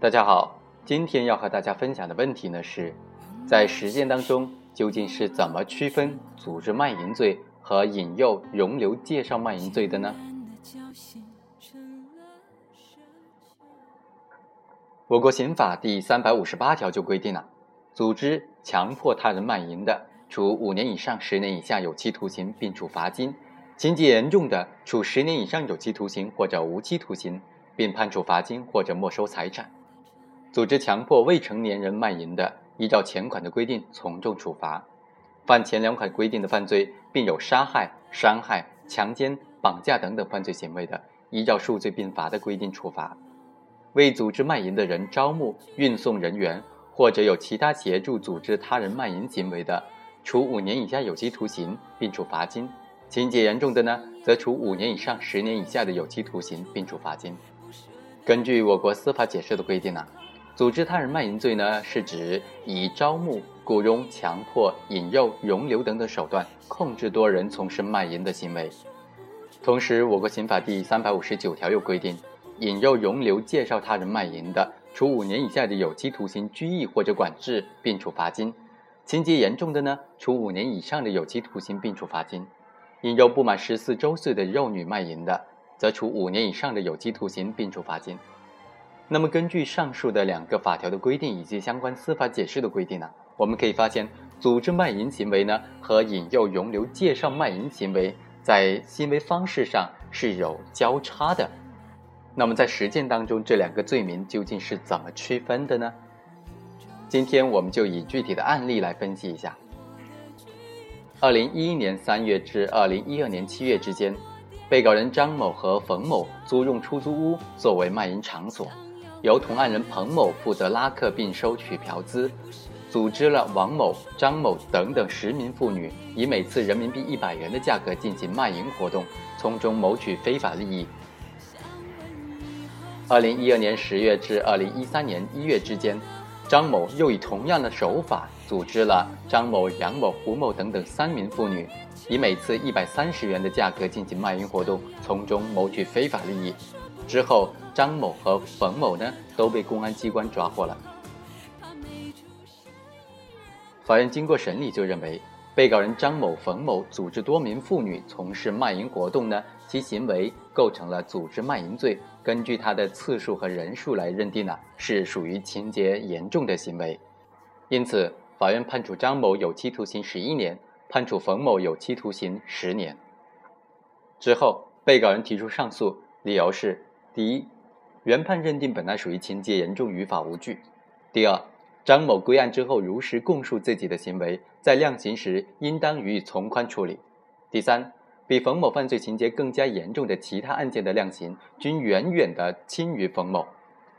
大家好，今天要和大家分享的问题呢是，在实践当中究竟是怎么区分组织卖淫罪和引诱、容留、介绍卖淫罪的呢？我国刑法第三百五十八条就规定了，组织强迫他人卖淫的，处五年以上十年以下有期徒刑，并处罚金。情节严重的，处十年以上有期徒刑或者无期徒刑，并判处罚金或者没收财产；组织强迫未成年人卖淫的，依照前款的规定从重处罚；犯前两款规定的犯罪，并有杀害、伤害、强奸、绑架等等犯罪行为的，依照数罪并罚的规定处罚；为组织卖淫的人招募、运送人员，或者有其他协助组织他人卖淫行为的，处五年以下有期徒刑，并处罚金。情节严重的呢，则处五年以上十年以下的有期徒刑，并处罚金。根据我国司法解释的规定呢，组织他人卖淫罪呢，是指以招募、雇佣、强迫、引诱、容留等等手段控制多人从事卖淫的行为。同时，我国刑法第三百五十九条又规定，引诱、容留、介绍他人卖淫的，处五年以下的有期徒刑、拘役或者管制，并处罚金。情节严重的呢，处五年以上的有期徒刑，并处罚金。引诱不满十四周岁的幼女卖淫的，则处五年以上的有期徒刑，并处罚金。那么，根据上述的两个法条的规定以及相关司法解释的规定呢，我们可以发现，组织卖淫行为呢和引诱、容留、介绍卖淫行为在行为方式上是有交叉的。那么，在实践当中，这两个罪名究竟是怎么区分的呢？今天我们就以具体的案例来分析一下。二零一一年三月至二零一二年七月之间，被告人张某和冯某租用出租屋作为卖淫场所，由同案人彭某负责拉客并收取嫖资，组织了王某、张某等等十名妇女，以每次人民币一百元的价格进行卖淫活动，从中谋取非法利益。二零一二年十月至二零一三年一月之间。张某又以同样的手法组织了张某、杨某、胡某等等三名妇女，以每次一百三十元的价格进行卖淫活动，从中谋取非法利益。之后，张某和冯某呢都被公安机关抓获了。法院经过审理就认为，被告人张某、冯某组织多名妇女从事卖淫活动呢，其行为构成了组织卖淫罪。根据他的次数和人数来认定呢，是属于情节严重的行为，因此法院判处张某有期徒刑十一年，判处冯某有期徒刑十年。之后，被告人提出上诉，理由是：第一，原判认定本案属于情节严重，于法无据；第二，张某归案之后如实供述自己的行为，在量刑时应当予以从宽处理；第三。比冯某犯罪情节更加严重的其他案件的量刑均远远的轻于冯某，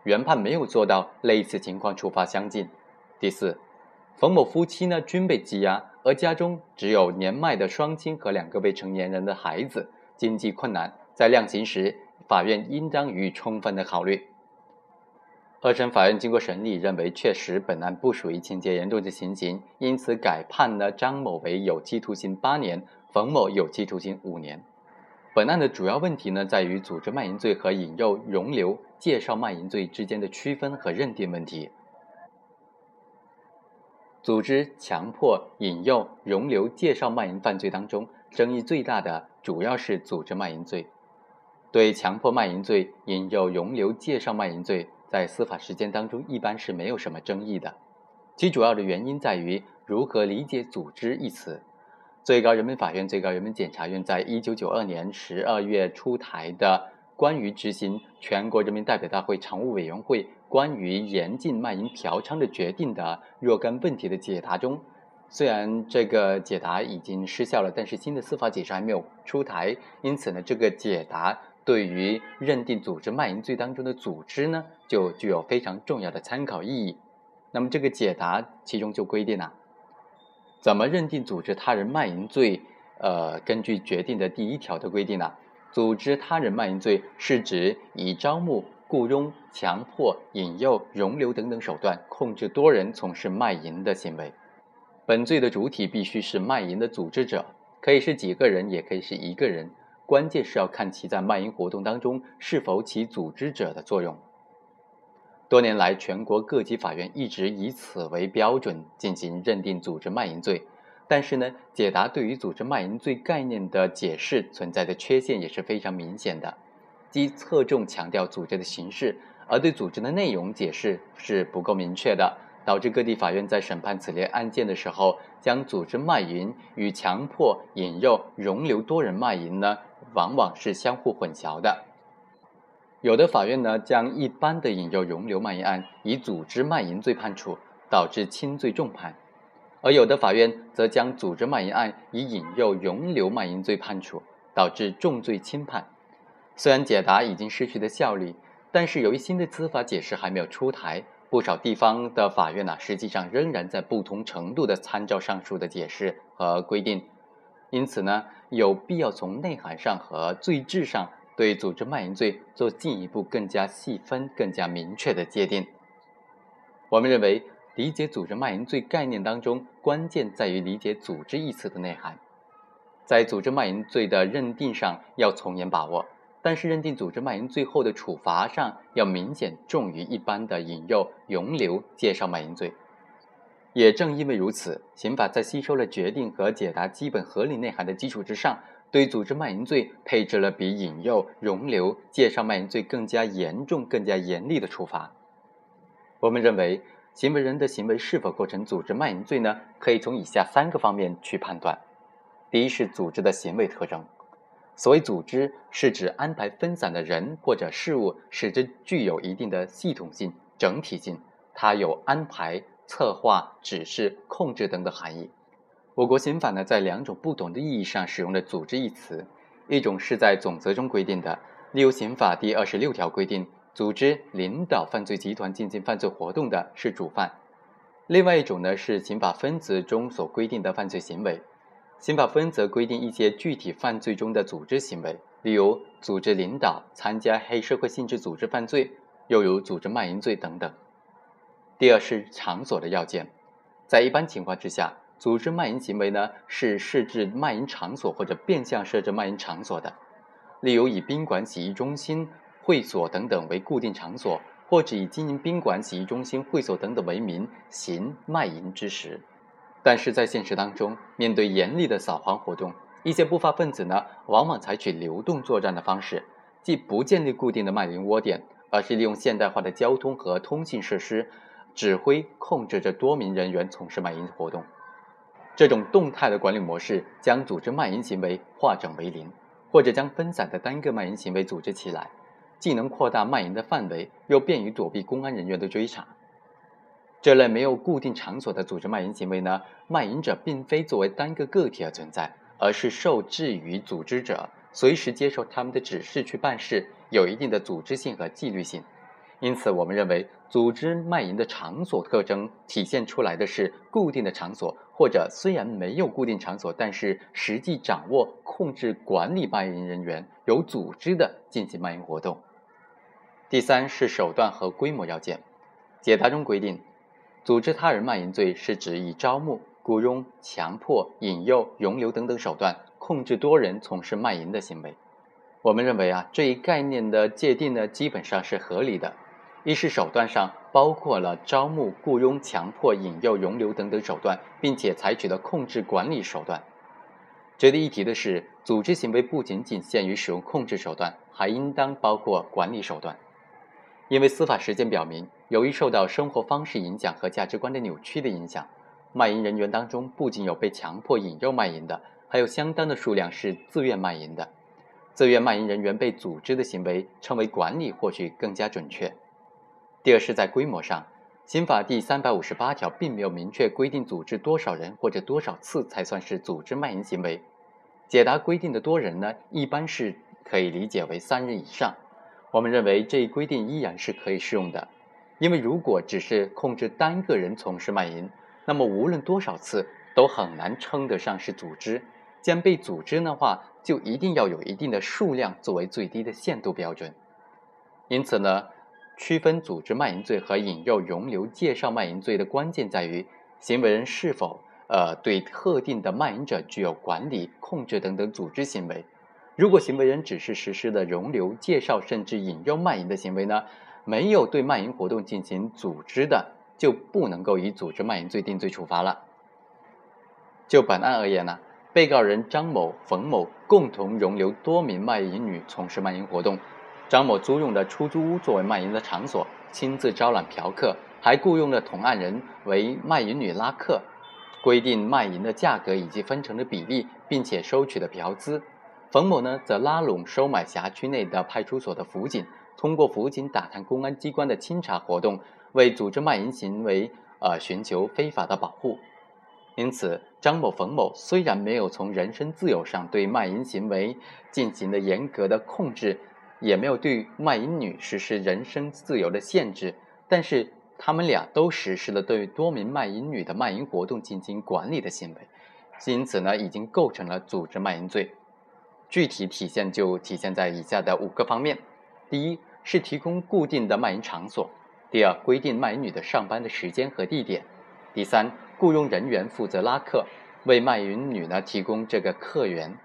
原判没有做到类似情况处罚相近。第四，冯某夫妻呢均被羁押，而家中只有年迈的双亲和两个未成年人的孩子，经济困难，在量刑时，法院应当予以充分的考虑。二审法院经过审理，认为确实本案不属于情节严重的情形，因此改判了张某为有期徒刑八年。冯某有期徒刑五年。本案的主要问题呢，在于组织卖淫罪和引诱、容留、介绍卖淫罪之间的区分和认定问题。组织、强迫、引诱、容留、介绍卖淫犯罪当中，争议最大的主要是组织卖淫罪。对强迫卖淫罪、引诱、容留、介绍卖淫罪，在司法实践当中一般是没有什么争议的。其主要的原因在于如何理解“组织”一词。最高人民法院、最高人民检察院在一九九二年十二月出台的《关于执行全国人民代表大会常务委员会关于严禁卖淫嫖娼的决定的若干问题的解答中，虽然这个解答已经失效了，但是新的司法解释还没有出台，因此呢，这个解答对于认定组织卖淫罪当中的组织呢，就具有非常重要的参考意义。那么，这个解答其中就规定了。怎么认定组织他人卖淫罪？呃，根据决定的第一条的规定呢，组织他人卖淫罪是指以招募、雇佣、强迫、引诱、容留等等手段控制多人从事卖淫的行为。本罪的主体必须是卖淫的组织者，可以是几个人，也可以是一个人，关键是要看其在卖淫活动当中是否起组织者的作用。多年来，全国各级法院一直以此为标准进行认定组织卖淫罪。但是呢，解答对于组织卖淫罪概念的解释存在的缺陷也是非常明显的，即侧重强调组织的形式，而对组织的内容解释是不够明确的，导致各地法院在审判此类案件的时候，将组织卖淫与强迫、引诱、容留多人卖淫呢，往往是相互混淆的。有的法院呢，将一般的引诱、容留卖淫案以组织卖淫罪判处，导致轻罪重判；而有的法院则将组织卖淫案以引诱、容留卖淫罪判处，导致重罪轻判。虽然解答已经失去了效力，但是由于新的司法解释还没有出台，不少地方的法院呢，实际上仍然在不同程度的参照上述的解释和规定。因此呢，有必要从内涵上和罪质上。对组织卖淫罪做进一步更加细分、更加明确的界定。我们认为，理解组织卖淫罪概念当中，关键在于理解“组织”一词的内涵。在组织卖淫罪的认定上要从严把握，但是认定组织卖淫罪后的处罚上要明显重于一般的引诱、容留、介绍卖淫罪。也正因为如此，刑法在吸收了决定和解答基本合理内涵的基础之上。对组织卖淫罪配置了比引诱、容留、介绍卖淫罪更加严重、更加严厉的处罚。我们认为，行为人的行为是否构成组织卖淫罪呢？可以从以下三个方面去判断。第一是组织的行为特征。所谓组织，是指安排分散的人或者事物，使之具有一定的系统性、整体性。它有安排、策划、指示、控制等的含义。我国刑法呢，在两种不同的意义上使用了“组织”一词，一种是在总则中规定的，例如刑法第二十六条规定，组织领导犯罪集团进行犯罪活动的是主犯；另外一种呢，是刑法分则中所规定的犯罪行为。刑法分则规定一些具体犯罪中的组织行为，例如组织领导参加黑社会性质组织犯罪，又如组织卖淫罪等等。第二是场所的要件，在一般情况之下。组织卖淫行为呢，是设置卖淫场所或者变相设置卖淫场所的，例如以宾馆、洗浴中心、会所等等为固定场所，或者以经营宾馆、洗浴中心、会所等等为名行卖淫之实。但是在现实当中，面对严厉的扫黄活动，一些不法分子呢，往往采取流动作战的方式，既不建立固定的卖淫窝点，而是利用现代化的交通和通信设施，指挥控制着多名人员从事卖淫活动。这种动态的管理模式，将组织卖淫行为化整为零，或者将分散的单个卖淫行为组织起来，既能扩大卖淫的范围，又便于躲避公安人员的追查。这类没有固定场所的组织卖淫行为呢，卖淫者并非作为单个个体而存在，而是受制于组织者，随时接受他们的指示去办事，有一定的组织性和纪律性。因此，我们认为，组织卖淫的场所特征体现出来的是固定的场所，或者虽然没有固定场所，但是实际掌握、控制、管理卖淫人员，有组织的进行卖淫活动。第三是手段和规模要件。解答中规定，组织他人卖淫罪是指以招募、雇佣、强迫、引诱、容留等等手段，控制多人从事卖淫的行为。我们认为啊，这一概念的界定呢，基本上是合理的。一是手段上包括了招募、雇佣、强迫、引诱、容留等等手段，并且采取了控制管理手段。值得一提的是，组织行为不仅仅限于使用控制手段，还应当包括管理手段。因为司法实践表明，由于受到生活方式影响和价值观的扭曲的影响，卖淫人员当中不仅有被强迫引诱卖淫的，还有相当的数量是自愿卖淫的。自愿卖淫人员被组织的行为称为管理，或许更加准确。第二是在规模上，刑法第三百五十八条并没有明确规定组织多少人或者多少次才算是组织卖淫行为。解答规定的多人呢，一般是可以理解为三人以上。我们认为这一规定依然是可以适用的，因为如果只是控制单个人从事卖淫，那么无论多少次都很难称得上是组织。既然被组织的话，就一定要有一定的数量作为最低的限度标准。因此呢。区分组织卖淫罪和引诱、容留、介绍卖淫罪的关键在于，行为人是否呃对特定的卖淫者具有管理、控制等等组织行为。如果行为人只是实施的容留、介绍甚至引诱卖淫的行为呢，没有对卖淫活动进行组织的，就不能够以组织卖淫罪定罪处罚了。就本案而言呢，被告人张某、冯某共同容留多名卖淫女从事卖淫活动，张某租用的出租屋作为卖淫的场所，亲自招揽嫖客，还雇佣了同案人为卖淫女拉客，规定卖淫的价格以及分成的比例，并且收取的嫖资。冯某呢，则拉拢收买辖区内的派出所的辅警，通过辅警打探公安机关的清查活动，为组织卖淫行为呃寻求非法的保护。因此，张某、冯某虽然没有从人身自由上对卖淫行为进行了严格的控制，也没有对卖淫女实施人身自由的限制，但是他们俩都实施了对多名卖淫女的卖淫活动进行管理的行为，因此呢，已经构成了组织卖淫罪。具体体现就体现在以下的五个方面：第一，是提供固定的卖淫场所；第二，规定卖淫女的上班的时间和地点；第三，雇佣人员负责拉客，为卖淫女呢提供这个客源。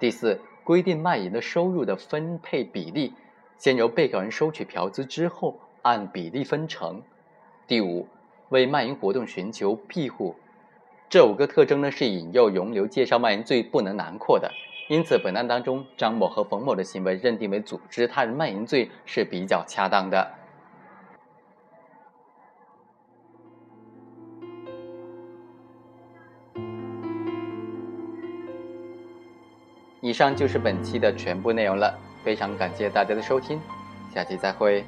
第四，规定卖淫的收入的分配比例，先由被告人收取嫖资之后按比例分成。第五，为卖淫活动寻求庇护。这五个特征呢是引诱、容留、介绍卖淫罪不能囊括的，因此本案当中张某和冯某的行为认定为组织他人卖淫罪是比较恰当的。以上就是本期的全部内容了，非常感谢大家的收听，下期再会。